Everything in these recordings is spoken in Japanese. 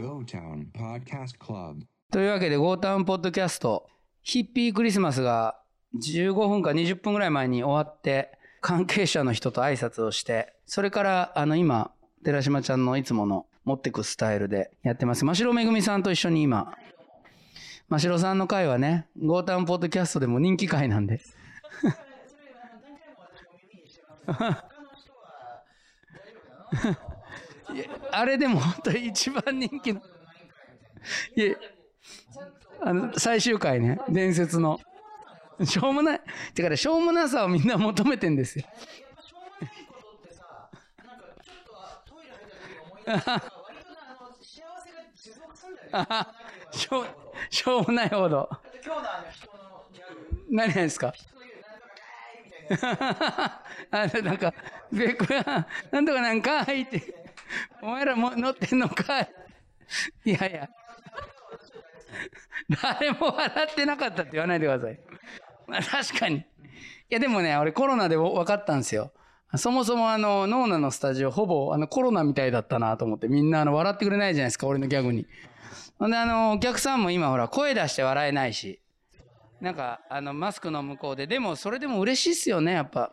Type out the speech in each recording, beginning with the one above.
GoTown Podcast Club. というわけで、ゴータウンポッドキャスト、ヒッピークリスマスが15分か20分ぐらい前に終わって、関係者の人と挨拶をして、それから、あの、今、寺島ちゃんのいつもの持ってくスタイルでやってます。真城めぐみさんと一緒に今、真城さんの回はね、ゴータウンポッドキャストでも人気回なんで。あれでも本当に一番人気の。いや、あの、最終回ね、伝説の。しょうもない。てかね、しょうもなさをみんな求めてんですよ。しょう、しょうもないほど。何ですか？あ、なんか、ベッコや、なんとかなんかいって、お前らも乗ってんのかいいやいや。誰も笑ってなかったって言わないでください。まあ確かに。いやでもね、俺コロナで分かったんですよ。そもそもあの、ノーナのスタジオほぼあのコロナみたいだったなと思ってみんなあの笑ってくれないじゃないですか、俺のギャグに。ほんであの、お客さんも今ほら声出して笑えないし。なんか、あの、マスクの向こうで。でも、それでも嬉しいっすよね、やっぱ。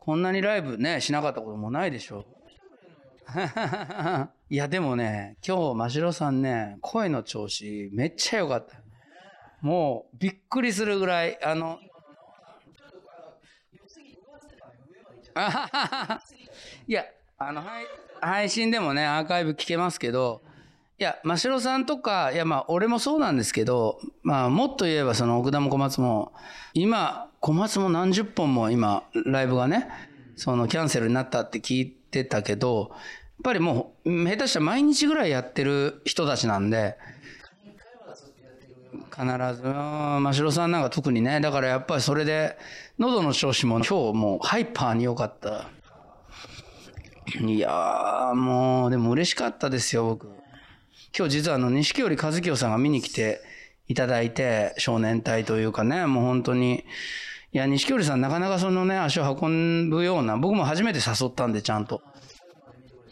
こんなにライブね、しなかったこともないでしょ。いや、でもね、今日、真城さんね、声の調子、めっちゃ良かった。もう、びっくりするぐらい、あの、いや、あの、はい配信でもね、アーカイブ聞けますけど、いや、真城さんとか、いや、まあ、俺もそうなんですけど、まあ、もっと言えば、その、奥田も小松も、今、小松も何十本も今、ライブがね、その、キャンセルになったって聞いてたけど、やっぱりもう、下手したら毎日ぐらいやってる人たちなんで、必ず、真城さんなんか特にね、だからやっぱりそれで、喉の調子も今日もうハイパーに良かった。いやー、もう、でも嬉しかったですよ、僕。今日実はあの、錦織和清さんが見に来ていただいて、少年隊というかね、もう本当に、いや、錦織さんなかなかそのね、足を運ぶような、僕も初めて誘ったんで、ちゃんと。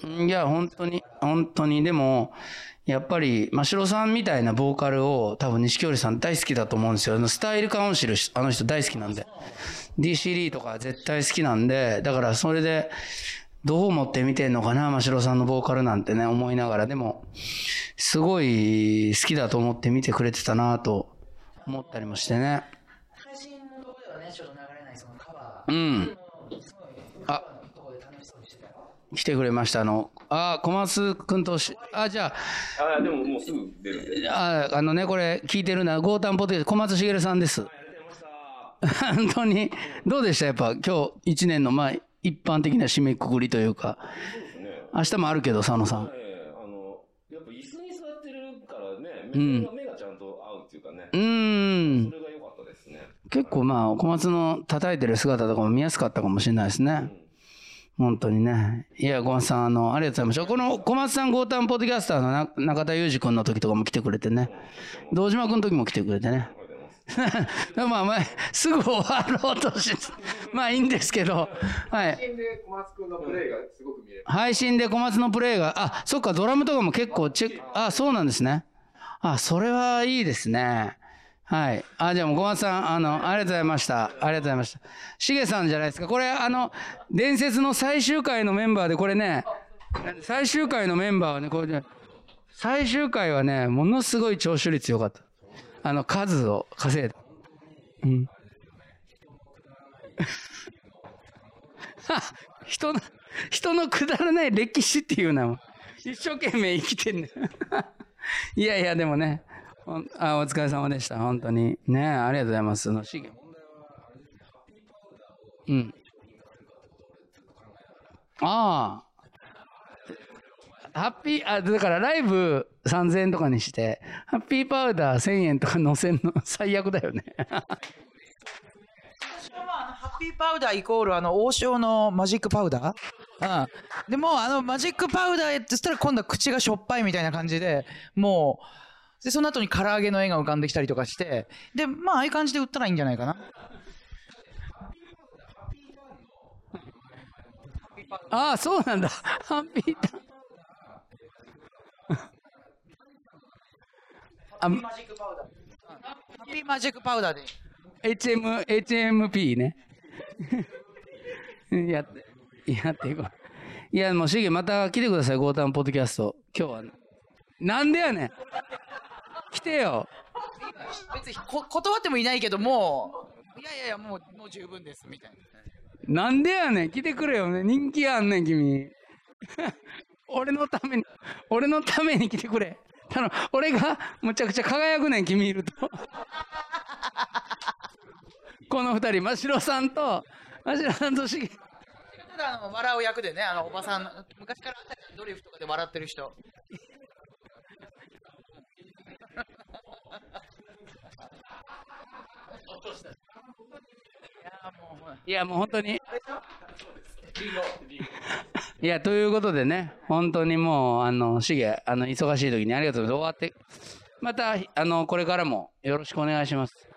いや、本当に、本当に、でも、やっぱり、真城さんみたいなボーカルを多分錦織さん大好きだと思うんですよ。スタイルカウンシル、あの人大好きなんで。DC リーとか絶対好きなんで、だからそれで、どう思って見てんのかな、真城さんのボーカルなんてね、思いながら、でも、すごい好きだと思って見てくれてたなと思ったりもしてね。配信のところではね、ちょっと流れないそのカバー。うん。あ。来てくれました。あの、あ、小松くんとし、あ、じゃあ、でももうすぐ出るんで。あ、あ、あのね、これ聞いてるのは、ゴータンポテト、小松茂さんです。本当に、どうでした？やっぱ今日一年の、まあ、一般的な締めくくりというか、明日もあるけど、佐野さん。ええあの、やっぱ椅子に座ってるからね、ん目が目がちゃんと合うっていうかね、うーんそ。れが良かったですね。結構まあ、小松の叩いてる姿とかも見やすかったかもしれないですね。本当にね。いや、小松さん、あの、ありがとうございました。この小松さん、ゴータンポッドキャスターのな中田裕二君の時とかも来てくれてね。堂島君の時も来てくれてね。まあまあ、すぐ終わろうとし、まあいいんですけど、はい。配信で小松君のプレーがすごく見れる。配信で小松のプレイが、あ、そっか、ドラムとかも結構チェック、あ、そうなんですね。あ、それはいいですね。はい。あ、じゃあもう小松さん、あの、ありがとうございました。ありがとうございました。しげさんじゃないですか。これ、あの、伝説の最終回のメンバーで、これね、最終回のメンバーはね、これね、最終回はね、ものすごい聴取率良かった。あの、数を稼いだ。うん。人の、人のくだらない歴史っていうのは、一生懸命生きてんね。いやいや、でもね、あお疲れ様でした。本当に。ねありがとうございます。の、しげ。うん。ああ。ハッピー、あ、だからライブ3000円とかにして、ハッピーパウダー1000円とか乗せんの 最悪だよね。私はまあハッピーパウダーイコールあの王将のマジックパウダー、うん、でもあのマジックパウダーって言ったら今度は口がしょっぱいみたいな感じでもうでその後に唐揚げの絵が浮かんできたりとかしてでまあああいう感じで売ったらいいんじゃないかな。ああ、そうなんだ。ハッピータあ、マジックパウダー、うんハッピーマジックパウダーで。HM、HMP ね。やって、やっていこう。いや、もう、しげ、また来てください、ゴータンポッドキャスト。今日は。なんでやねん。来てよ。別にこ断ってもいないけどもういやいやいやもうもう十分ですみたいななんでやねん。来てくれよね。人気あんねん、君。俺のために、俺のために来てくれ。たの、俺がむちゃくちゃ輝くねん、君いると。この二人、真城さんと、真城さんとしげ。ただあの笑う役でねあのおばさん昔からドリフとかで笑ってる人いやもうほらいや、もう本当に。いや、ということでね、本当にもう、あの、しげ、あの、忙しい時にありがとうございます。終わって、また、あの、これからもよろしくお願いします。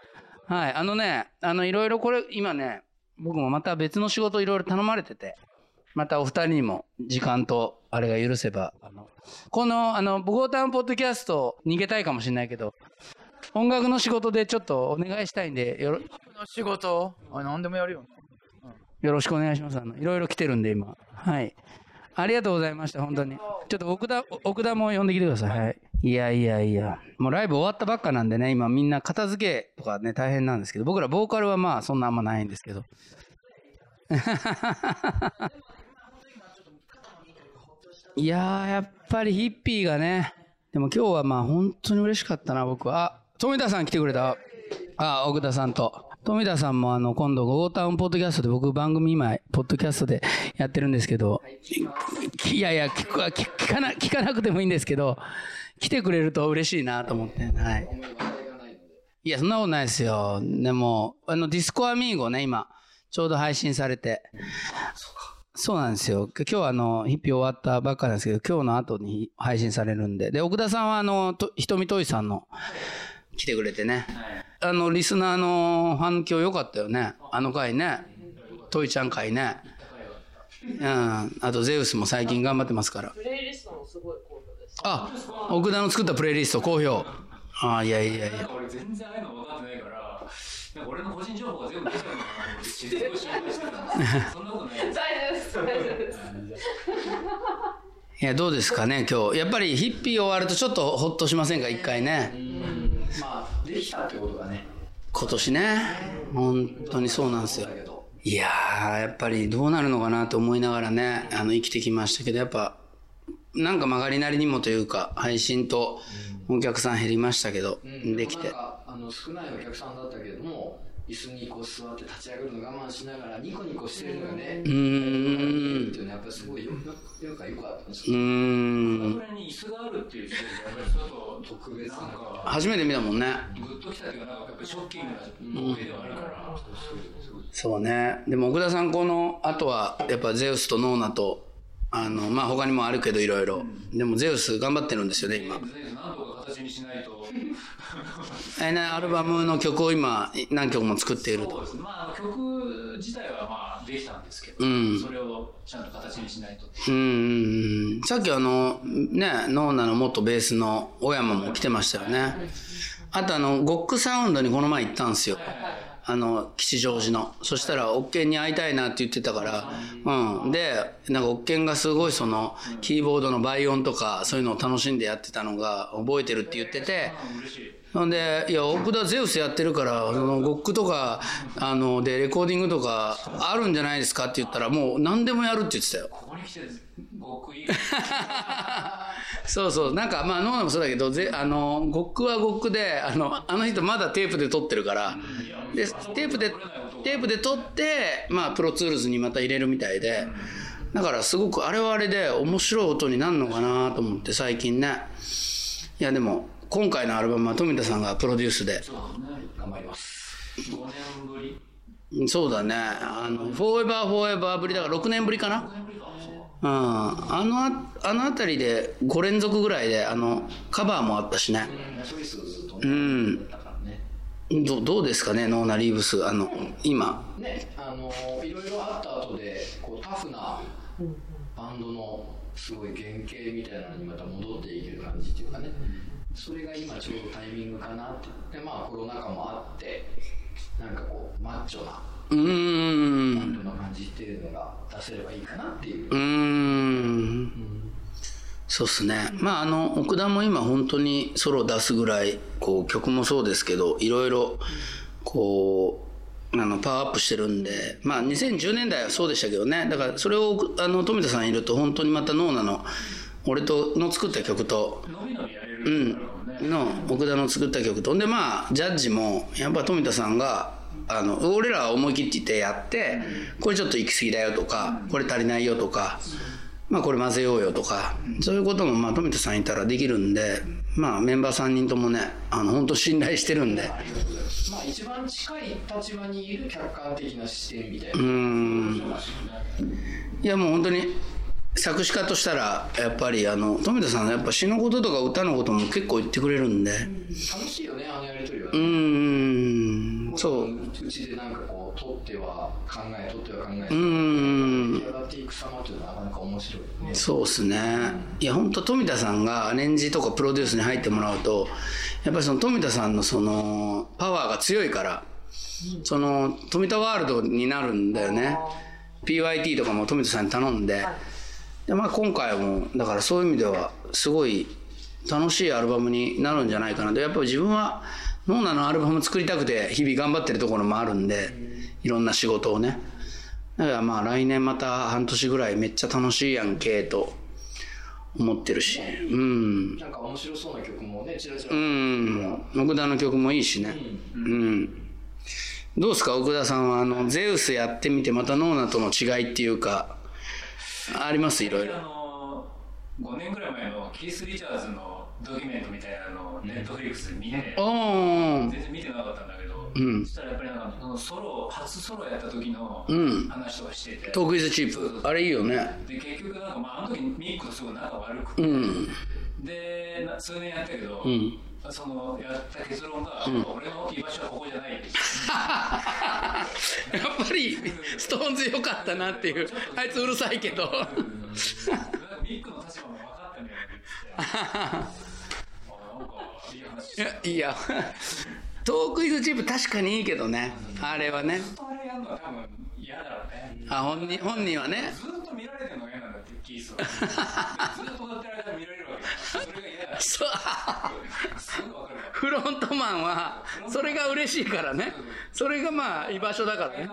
はい、あのね、あの、いろいろこれ、今ね、僕もまた別の仕事いろいろ頼まれてて、またお二人にも時間と、あれが許せば、あの、この、あの、ボゴータンポッドキャスト逃げたいかもしれないけど、音楽の仕事でちょっとお願いしたいんで、よろ、仕事？あ何でもやるよよろしくお願いします。あの、いろいろ来てるんで、今。はい。ありがとうございました、本当に。ちょっと奥田、奥田も呼んできてください。はい。いやいやいや。もうライブ終わったばっかなんでね、今みんな片付けとかね、大変なんですけど、僕らボーカルはまあそんなあんまないんですけど。いや、やっぱりヒッピーがね、でも今日はまあ本当に嬉しかったな、僕は。あ、富田さん来てくれた。あ、奥田さんと。富田さんもあの、今度、ゴータウンポッドキャストで僕番組今、ポッドキャストでやってるんですけど、いやいや、聞く聞聞かな、聞かなくてもいいんですけど、来てくれると嬉しいなと思って、はい。いや、そんなことないですよ。でも、あの、ディスコアミーゴね、今、ちょうど配信されて。そうなんですよ。今日はあの、ヒッピー終わったばっかなんですけど、今日の後に配信されるんで。で、奥田さんはあの、とひとみといさんの、来てくれてね。はいあの、リスナーの反響良かったよね。あの回ね。トイちゃん回ね。うん。あと、ゼウスも最近頑張ってますから。プレイリストもすごい好評です。あ、奥田の作ったプレイリスト好評。ああ、いやいやいや。俺全然ああいうの分かってないから、なんか俺の個人情報が全部出ちゃうのかなって、自然を心配してたんですけどそんなことないです。大丈夫です。大丈夫です。いや、どうですかね、今日。やっぱりヒッピー終わるとちょっとほっとしませんか、一回ね。まあできたってことがね今年ね。本当にそうなんですよ。いやー、やっぱりどうなるのかなと思いながらね、あの、生きてきましたけど、やっぱ、なんか曲がりなりにもというか、配信とお客さん減りましたけど、できてあの少ないお客さんだったけども椅子にこう座って立ち上がるの我慢しながらニコニコしてるのがねうーんっていうのはやっぱりすごいよよくよかったんですうよーん。これに椅子があるっていう時点で、やっぱりちょっと特別ななんか、初めて見たもんね。グッときたというか、なんかやっぱりショッキングな光景ではあるから、そうね。でも奥田さん、この後は、やっぱゼウスとノーナと、あの、まあ他にもあるけどいろいろ。でもゼウス頑張ってるんですよね、今。なんとか形にしないと、えね、アルバムの曲を今、何曲も作っていると。そうですね、まあ、曲自体はまあできたんですけど、うんそれをちゃんと形にしないと。うんうんうん。さっきあの、ね、ノーナの元ベースの小山も来てましたよね。あとあの、ゴックサウンドにこの前行ったんですよ。あの、吉祥寺の。そしたら、オッケンに会いたいなって言ってたから、うん。で、なんか、オッケンがすごいその、キーボードの倍音とか、そういうのを楽しんでやってたのが覚えてるって言ってて、ほんで、いや、奥田ゼウスやってるから、その、ゴックとか、あの、で、レコーディングとか、あるんじゃないですか？って言ったら、もう、何でもやるって言ってたよ。ここに来て、僕以外、そうそう。なんか、まあ、ノーナもそうだけど、ぜ、あの、ゴックはゴックで、あの、あの人まだテープで撮ってるから、で、テープで、テープで撮って、まあ、プロツールズにまた入れるみたいで、だからすごくあれはあれで面白い音になるのかなと思って最近ね。いやでも、今回のアルバムは富田さんがプロデュースで、頑張ります5年ぶりそうだね。あの、フォーエバーフォーエバーぶりだから6年ぶりかな。うん。あのあ、あのあたりで5連続ぐらいで、あの、カバーもあったしね。うん。だからねどどうですかね、ノーナ・リーブス。あの、今。ねあのいろいろあった後でこうタフなバンドのすごい原型みたいなのにまた戻っていける感じっていうかねそれが今ちょうどタイミングかなってでまあコロナ禍もあってなんかこうマッチョなうーん。バンドの感じっていうのが出せればいいかなっていううーん。そうっすね。まあ、あの、奥田も今本当にソロ出すぐらい、こう、曲もそうですけど、いろいろ、こう、あの、パワーアップしてるんで、まあ、2010年代はそうでしたけどね。だから、それを、あの、富田さんいると、本当にまたノーナの、俺と、の作った曲と、伸び伸びやれるうん、の奥田の作った曲。とんでまあジャッジもやっぱ富田さんがあの俺らは思い切ってやってこれちょっと行き過ぎだよとかこれ足りないよとかまあこれ混ぜようよとかそういうこともまあ富田さんいたらできるんでまあメンバー3人ともねあの本当信頼してるんで。まあ一番近い立場にいる客観的な視点みたいうな、ん。いやもう本当に作詞家としたらやっぱりあの富田さんのやっぱ詩のこととか歌のことも結構言ってくれるんで。楽しいよねあのやりとりはうね、ーんそう。うちでなんかこう取っては考え取っては考えうーん。出来上がっていく様っていうのはなかなか面白いよね。そうっすね。いや、本当富田さんがアレンジとかプロデュースに入ってもらうと、やっぱりその富田さんのその、パワーが強いから、その、富田ワールドになるんだよね。PYT とかも富田さんに頼んで、で、まあ今回も、だからそういう意味では、すごい楽しいアルバムになるんじゃないかなと。やっぱり自分は、ノーナのアルバム作りたくて日々頑張ってるところもあるんで、いろんな仕事をね。だからまあ来年また半年ぐらいめっちゃ楽しいやんけと思ってるし。うん。なんか面白そうな曲もねちらちら、うん。奥田の曲もいいしね。うん。どうですか？奥田さんはあの、ゼウスやってみてまたノーナとの違いっていうか、ありますいろいろあ。の5年ぐらい前のキース・リチャーズのドキュメントみたいなのをネットフリックスで見て、おー。全然見てなかったんだけど、うんそしたらやっぱりなんかそのソロ初ソロやった時のうん話とかしてて、トークイズチープ。あれいいよね。で結局なんかまああの時ミックとすごい仲悪くて、うん。でな数年やったけど、んそのやった結論が、俺の居場所はここじゃない やっぱり、ストーンズ良かったなっていう。あいつうるさいけど。なんかミックの立場も分かった いや、いいや。トークイズチープ確かにいいけどね。あれはね。嫌だろうねあ、本人、本人はね。ずっと見られてるのが嫌なんだってキースはずっと踊ってる間に見られるわけだからそう。フロントマンは、それが嬉しいからね。それがまあ、居場所だからね。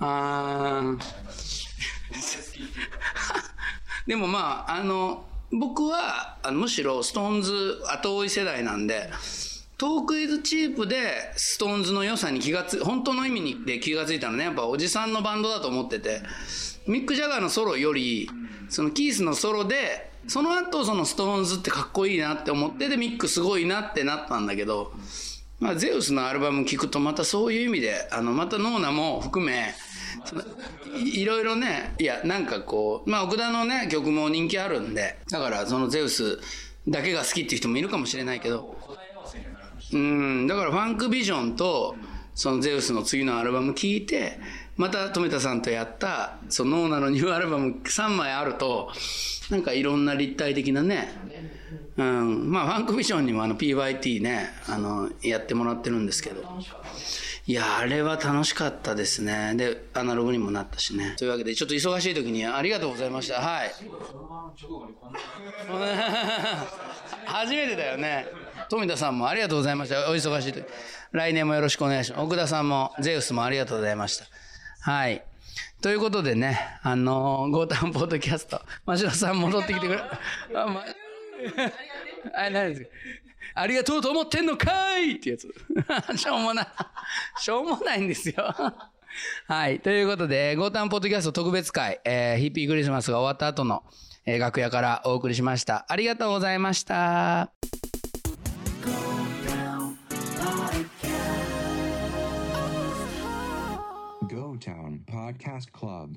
あー。生まれつきっていうかでもまあ、あの、僕は、あのむしろ、ストーンズ後追い世代なんで、トークイズチープで、ストーンズの良さに気がつ、本当の意味にで気がついたのね、やっぱおじさんのバンドだと思ってて、ミック・ジャガーのソロより、そのキースのソロで、その後そのストーンズってかっこいいなって思って、で、ミックすごいなってなったんだけど、まあ、ゼウスのアルバム聴くとまたそういう意味で、あの、またノーナも含め、そのいろいろね、いや、なんかこう、まあ、奥田のね、曲も人気あるんで、だからそのゼウスだけが好きっていう人もいるかもしれないけど、うん、だからファンクビジョンと、そのゼウスの次のアルバム聴いて、また富田さんとやった、そのノーナのニューアルバム3枚あると、なんかいろんな立体的なね、うん、まあファンクビジョンにもあの PYT ね、あの、やってもらってるんですけど。いや、あれは楽しかったですね。で、アナログにもなったしね。というわけで、ちょっと忙しい時にありがとうございました。はい。初めてだよね。富田さんもありがとうございました。お忙しい時。来年もよろしくお願いします。奥田さんも、ゼウスもありがとうございました。はい。ということでね、あのー、ゴータンポッドキャスト、真城さん戻ってきてくれ。あ、ま、あ、何ですか？ありがとうと思ってんのかいってやつ。しょうもない。しょうもないんですよ。はい。ということで、ゴータンポッドキャスト特別会、えーヒッピークリスマスが終わった後の、えー楽屋からお送りしました。ありがとうございました。Motown Podcast Club.